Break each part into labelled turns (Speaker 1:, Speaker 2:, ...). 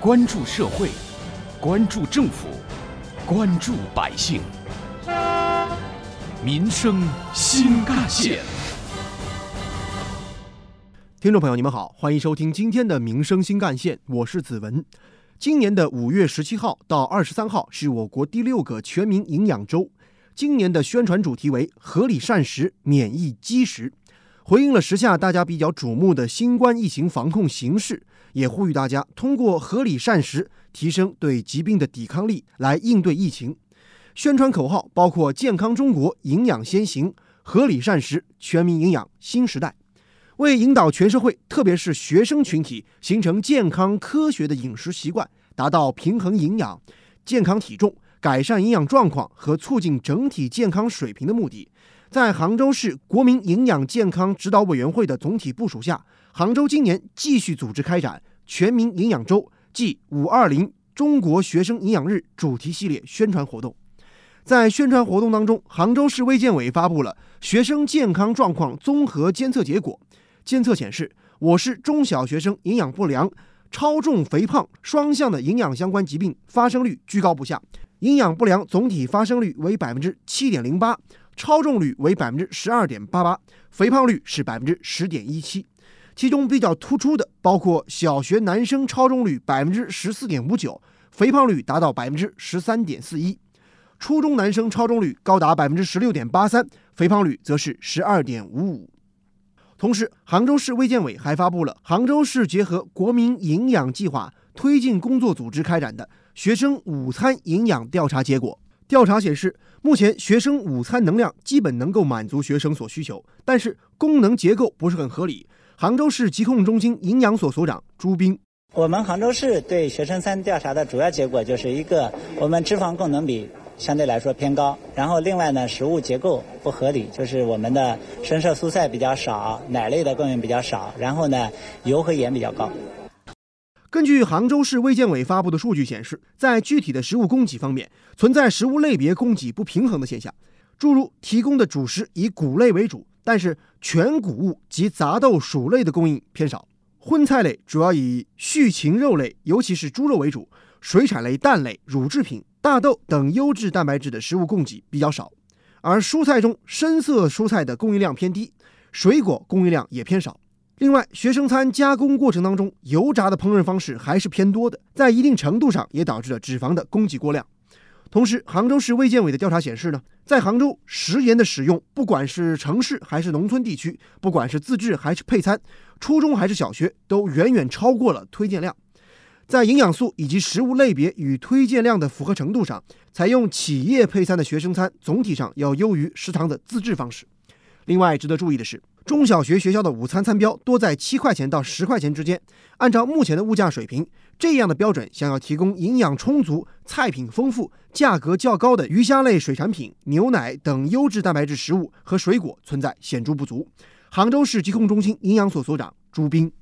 Speaker 1: 关注社会，关注政府，关注百姓，民生新干线。
Speaker 2: 听众朋友，你们好，欢迎收听今天的《民生新干线》，我是子文。今年的五月十七号到二十三号是我国第六个全民营养周。今年的宣传主题为“合理膳食，免疫积食”，回应了时下大家比较瞩目的新冠疫情防控形势，也呼吁大家通过合理膳食提升对疾病的抵抗力，来应对疫情。宣传口号包括“健康中国，营养先行”、“合理膳食，全民营养新时代”。为引导全社会，特别是学生群体形成健康科学的饮食习惯，达到平衡营养、健康体重。改善营养状况和促进整体健康水平的目的，在杭州市国民营养健康指导委员会的总体部署下，杭州今年继续组织开展全民营养周暨“五二零”中国学生营养日主题系列宣传活动。在宣传活动当中，杭州市卫健委发布了学生健康状况综合监测结果，监测显示，我市中小学生营养不良、超重、肥胖双向的营养相关疾病发生率居高不下。营养不良总体发生率为百分之七点零八，超重率为百分之十二点八八，肥胖率是百分之十点一七。其中比较突出的包括小学男生超重率百分之十四点五九，肥胖率达到百分之十三点四一；初中男生超重率高达百分之十六点八三，肥胖率则是十二点五五。同时，杭州市卫健委还发布了杭州市结合国民营养计划推进工作组织开展的。学生午餐营养调查结果，调查显示，目前学生午餐能量基本能够满足学生所需求，但是功能结构不是很合理。杭州市疾控中心营养所所长朱斌，
Speaker 3: 我们杭州市对学生餐调查的主要结果就是一个，我们脂肪供能比相对来说偏高，然后另外呢，食物结构不合理，就是我们的深色蔬菜比较少，奶类的供应比较少，然后呢，油和盐比较高。
Speaker 2: 根据杭州市卫健委发布的数据显示，在具体的食物供给方面，存在食物类别供给不平衡的现象。诸如提供的主食以谷类为主，但是全谷物及杂豆、薯类的供应偏少；荤菜类主要以畜禽肉类，尤其是猪肉为主；水产类、蛋类、乳制品、大豆等优质蛋白质的食物供给比较少；而蔬菜中，深色蔬菜的供应量偏低，水果供应量也偏少。另外，学生餐加工过程当中，油炸的烹饪方式还是偏多的，在一定程度上也导致了脂肪的供给过量。同时，杭州市卫健委的调查显示呢，在杭州食盐的使用，不管是城市还是农村地区，不管是自制还是配餐，初中还是小学，都远远超过了推荐量。在营养素以及食物类别与推荐量的符合程度上，采用企业配餐的学生餐总体上要优于食堂的自制方式。另外，值得注意的是。中小学学校的午餐餐标多在七块钱到十块钱之间。按照目前的物价水平，这样的标准想要提供营养充足、菜品丰富、价格较高的鱼虾类水产品、牛奶等优质蛋白质食物和水果，存在显著不足。杭州市疾控中心营养所所长朱斌。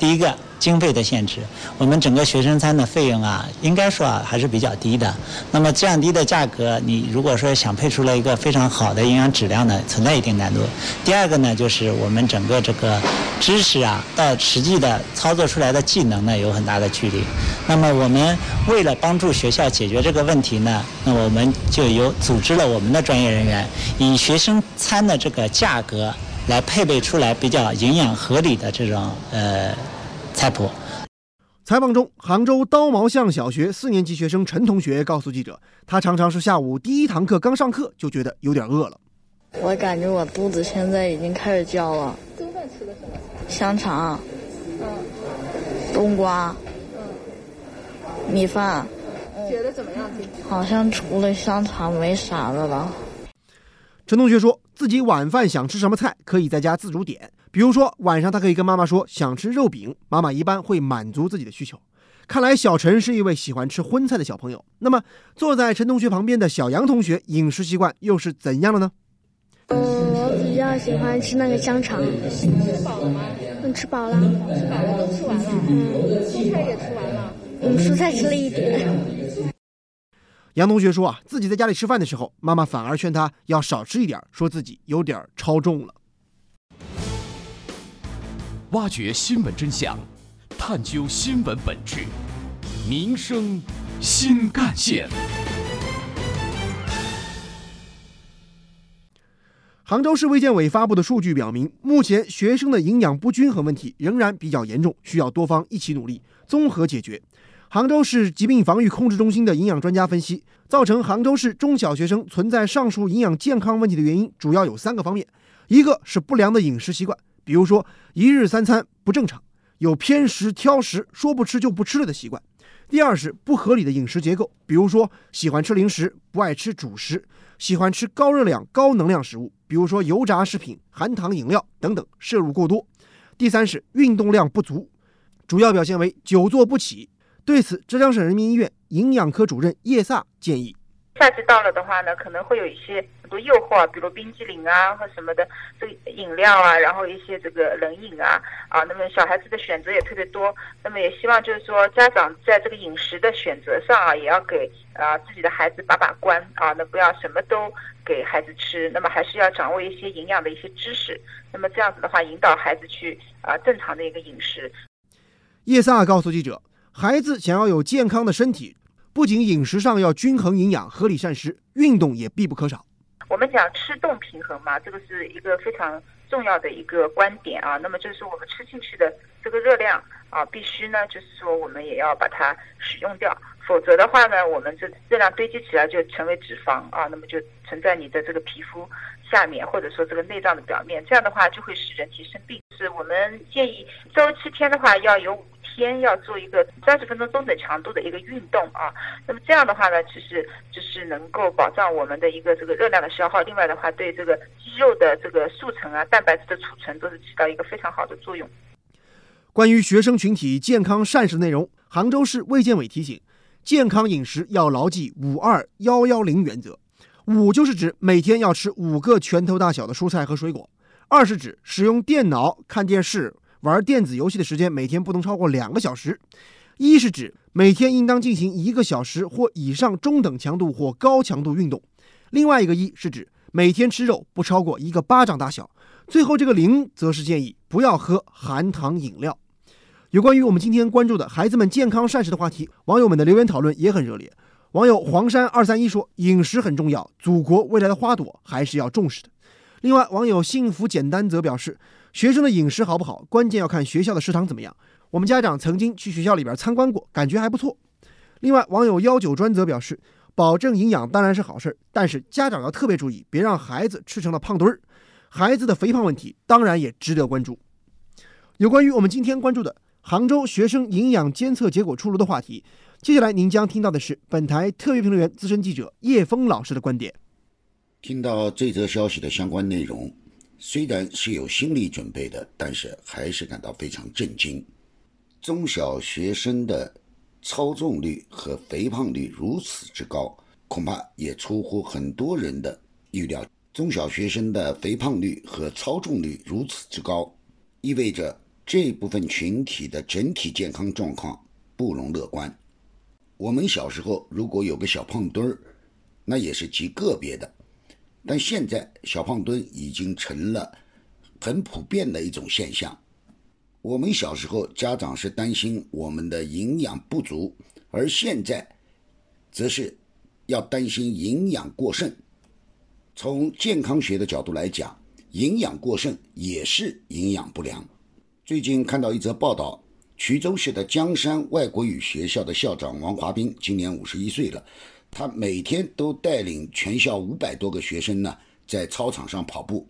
Speaker 3: 第一个经费的限制，我们整个学生餐的费用啊，应该说啊还是比较低的。那么这样低的价格，你如果说想配出来一个非常好的营养质量呢，存在一定难度。第二个呢，就是我们整个这个知识啊，到实际的操作出来的技能呢，有很大的距离。那么我们为了帮助学校解决这个问题呢，那我们就有组织了我们的专业人员，以学生餐的这个价格。来配备出来比较营养合理的这种呃菜谱。
Speaker 2: 采访中，杭州刀毛巷小学四年级学生陈同学告诉记者，他常常是下午第一堂课刚上课就觉得有点饿了。
Speaker 4: 我感觉我肚子现在已经开始叫了。
Speaker 5: 中饭吃的什么？
Speaker 4: 香肠。
Speaker 5: 嗯。
Speaker 4: 冬瓜。
Speaker 5: 嗯。
Speaker 4: 米饭。
Speaker 5: 觉得怎么样？
Speaker 4: 好像除了香肠没啥的了。
Speaker 2: 陈同学说自己晚饭想吃什么菜，可以在家自主点。比如说晚上他可以跟妈妈说想吃肉饼，妈妈一般会满足自己的需求。看来小陈是一位喜欢吃荤菜的小朋友。那么坐在陈同学旁边的小杨同学饮食习惯又是怎样的呢？
Speaker 6: 嗯，我比较喜欢吃那个香肠。
Speaker 5: 吃饱了吗？
Speaker 6: 嗯，吃饱了。
Speaker 5: 吃饱了都吃完了。嗯，蔬菜也吃完了。
Speaker 6: 嗯，蔬菜吃了一点。
Speaker 2: 杨同学说啊，自己在家里吃饭的时候，妈妈反而劝他要少吃一点，说自己有点超重了。
Speaker 1: 挖掘新闻真相，探究新闻本质，民生新干线。
Speaker 2: 杭州市卫健委发布的数据表明，目前学生的营养不均衡问题仍然比较严重，需要多方一起努力，综合解决。杭州市疾病防御控制中心的营养专家分析，造成杭州市中小学生存在上述营养健康问题的原因主要有三个方面：一个是不良的饮食习惯，比如说一日三餐不正常，有偏食、挑食、说不吃就不吃了的习惯；第二是不合理的饮食结构，比如说喜欢吃零食，不爱吃主食，喜欢吃高热量、高能量食物。比如说油炸食品、含糖饮料等等摄入过多。第三是运动量不足，主要表现为久坐不起。对此，浙江省人民医院营养科主任叶萨建议：
Speaker 7: 夏季到了的话呢，可能会有一些很多诱惑，比如冰激凌啊或什么的这个饮料啊，然后一些这个冷饮啊啊，那么小孩子的选择也特别多。那么也希望就是说家长在这个饮食的选择上啊，也要给啊自己的孩子把把关啊，那不要什么都。给孩子吃，那么还是要掌握一些营养的一些知识，那么这样子的话，引导孩子去啊正常的一个饮食。
Speaker 2: 叶萨告诉记者，孩子想要有健康的身体，不仅饮食上要均衡营养、合理膳食，运动也必不可少。
Speaker 7: 我们讲吃动平衡嘛，这个是一个非常重要的一个观点啊。那么就是我们吃进去的这个热量啊，必须呢，就是说我们也要把它使用掉。否则的话呢，我们这热量堆积起来就成为脂肪啊，那么就存在你的这个皮肤下面，或者说这个内脏的表面，这样的话就会使人体生病。是我们建议周七天的话，要有五天要做一个三十分钟中等强度的一个运动啊。那么这样的话呢，其实就是能够保障我们的一个这个热量的消耗，另外的话对这个肌肉的这个塑成啊、蛋白质的储存都是起到一个非常好的作用。
Speaker 2: 关于学生群体健康膳食内容，杭州市卫健委提醒。健康饮食要牢记五二幺幺零原则，五就是指每天要吃五个拳头大小的蔬菜和水果；二是指使用电脑、看电视、玩电子游戏的时间每天不能超过两个小时；一是指每天应当进行一个小时或以上中等强度或高强度运动；另外一个一是指每天吃肉不超过一个巴掌大小；最后这个零则是建议不要喝含糖饮料。有关于我们今天关注的孩子们健康膳食的话题，网友们的留言讨论也很热烈。网友黄山二三一说：“饮食很重要，祖国未来的花朵还是要重视的。”另外，网友幸福简单则表示：“学生的饮食好不好，关键要看学校的食堂怎么样。我们家长曾经去学校里边参观过，感觉还不错。”另外，网友幺九专则表示：“保证营养当然是好事，但是家长要特别注意，别让孩子吃成了胖墩儿。孩子的肥胖问题当然也值得关注。”有关于我们今天关注的。杭州学生营养监测结果出炉的话题，接下来您将听到的是本台特约评论员、资深记者叶峰老师的观点。
Speaker 8: 听到这则消息的相关内容，虽然是有心理准备的，但是还是感到非常震惊。中小学生的超重率和肥胖率如此之高，恐怕也出乎很多人的预料。中小学生的肥胖率和超重率如此之高，意味着。这部分群体的整体健康状况不容乐观。我们小时候如果有个小胖墩儿，那也是极个别的，但现在小胖墩已经成了很普遍的一种现象。我们小时候家长是担心我们的营养不足，而现在则是要担心营养过剩。从健康学的角度来讲，营养过剩也是营养不良。最近看到一则报道，衢州市的江山外国语学校的校长王华斌今年五十一岁了。他每天都带领全校五百多个学生呢，在操场上跑步。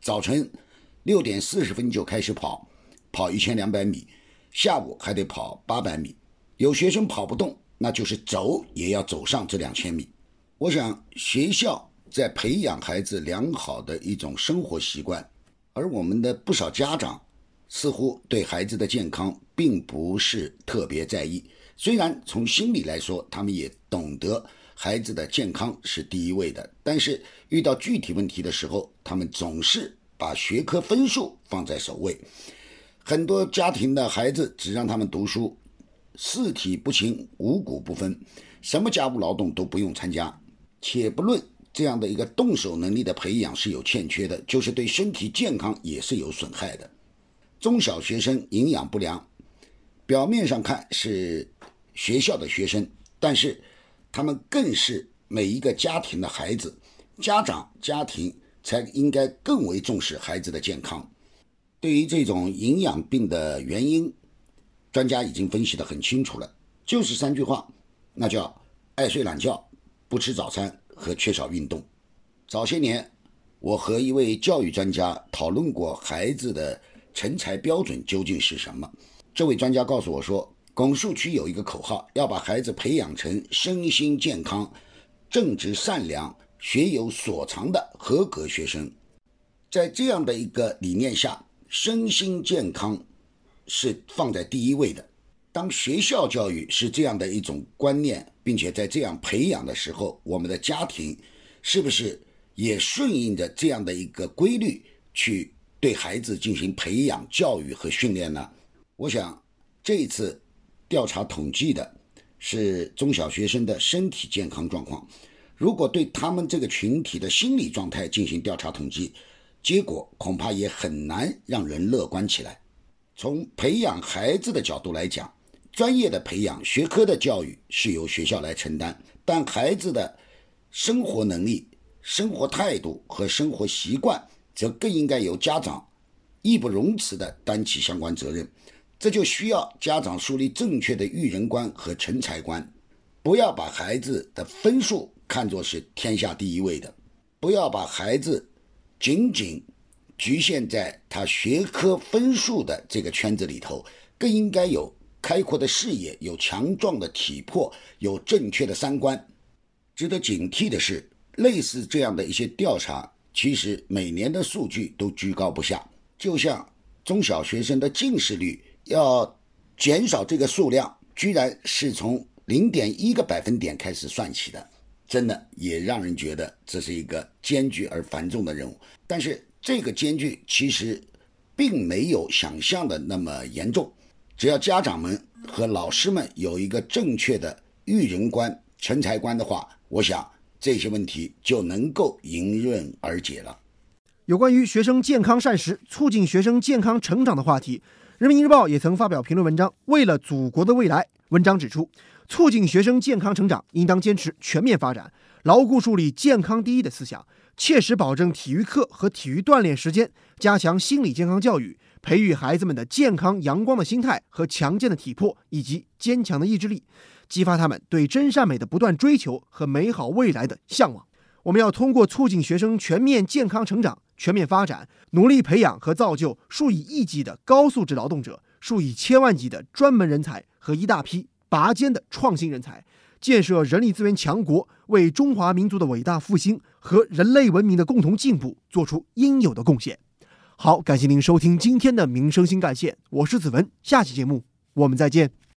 Speaker 8: 早晨六点四十分就开始跑，跑一千两百米；下午还得跑八百米。有学生跑不动，那就是走也要走上这两千米。我想，学校在培养孩子良好的一种生活习惯，而我们的不少家长。似乎对孩子的健康并不是特别在意，虽然从心理来说，他们也懂得孩子的健康是第一位的，但是遇到具体问题的时候，他们总是把学科分数放在首位。很多家庭的孩子只让他们读书，四体不勤，五谷不分，什么家务劳动都不用参加。且不论这样的一个动手能力的培养是有欠缺的，就是对身体健康也是有损害的。中小学生营养不良，表面上看是学校的学生，但是他们更是每一个家庭的孩子，家长、家庭才应该更为重视孩子的健康。对于这种营养病的原因，专家已经分析得很清楚了，就是三句话，那叫爱睡懒觉、不吃早餐和缺少运动。早些年，我和一位教育专家讨论过孩子的成才标准究竟是什么。这位专家告诉我说，拱墅区有一个口号，要把孩子培养成身心健康、正直善良、学有所长的合格学生。在这样的一个理念下，身心健康是放在第一位的。当学校教育是这样的一种观念，并且在这样培养的时候，我们的家庭是不是也顺应着这样的一个规律去对孩子进行培养、教育和训练呢？我想，这一次调查统计的是中小学生的身体健康状况。如果对他们这个群体的心理状态进行调查统计，结果恐怕也很难让人乐观起来。从培养孩子的角度来讲，专业的培养、学科的教育是由学校来承担，但孩子的生活能力、生活态度和生活习惯，则更应该由家长义不容辞地担起相关责任。这就需要家长树立正确的育人观和成才观，不要把孩子的分数看作是天下第一位的，不要把孩子仅仅局限在他学科分数的这个圈子里头，更应该有开阔的视野，有强壮的体魄，有正确的三观。值得警惕的是，类似这样的一些调查，其实每年的数据都居高不下，就像中小学生的近视率。要减少这个数量，居然是从零点一个百分点开始算起的，真的也让人觉得这是一个艰巨而繁重的任务。但是这个艰巨其实并没有想象的那么严重，只要家长们和老师们有一个正确的育人观、成才观的话，我想这些问题就能够迎刃而解了。
Speaker 2: 有关于学生健康膳食、促进学生健康成长的话题。人民日报也曾发表评论文章，为了祖国的未来。文章指出，促进学生健康成长，应当坚持全面发展，牢固树立健康第一的思想，切实保证体育课和体育锻炼时间，加强心理健康教育，培育孩子们的健康阳光的心态和强健的体魄以及坚强的意志力，激发他们对真善美的不断追求和美好未来的向往。我们要通过促进学生全面健康成长。全面发展，努力培养和造就数以亿计的高素质劳动者，数以千万计的专门人才和一大批拔尖的创新人才，建设人力资源强国，为中华民族的伟大复兴和人类文明的共同进步做出应有的贡献。好，感谢您收听今天的民生新干线，我是子文，下期节目我们再见。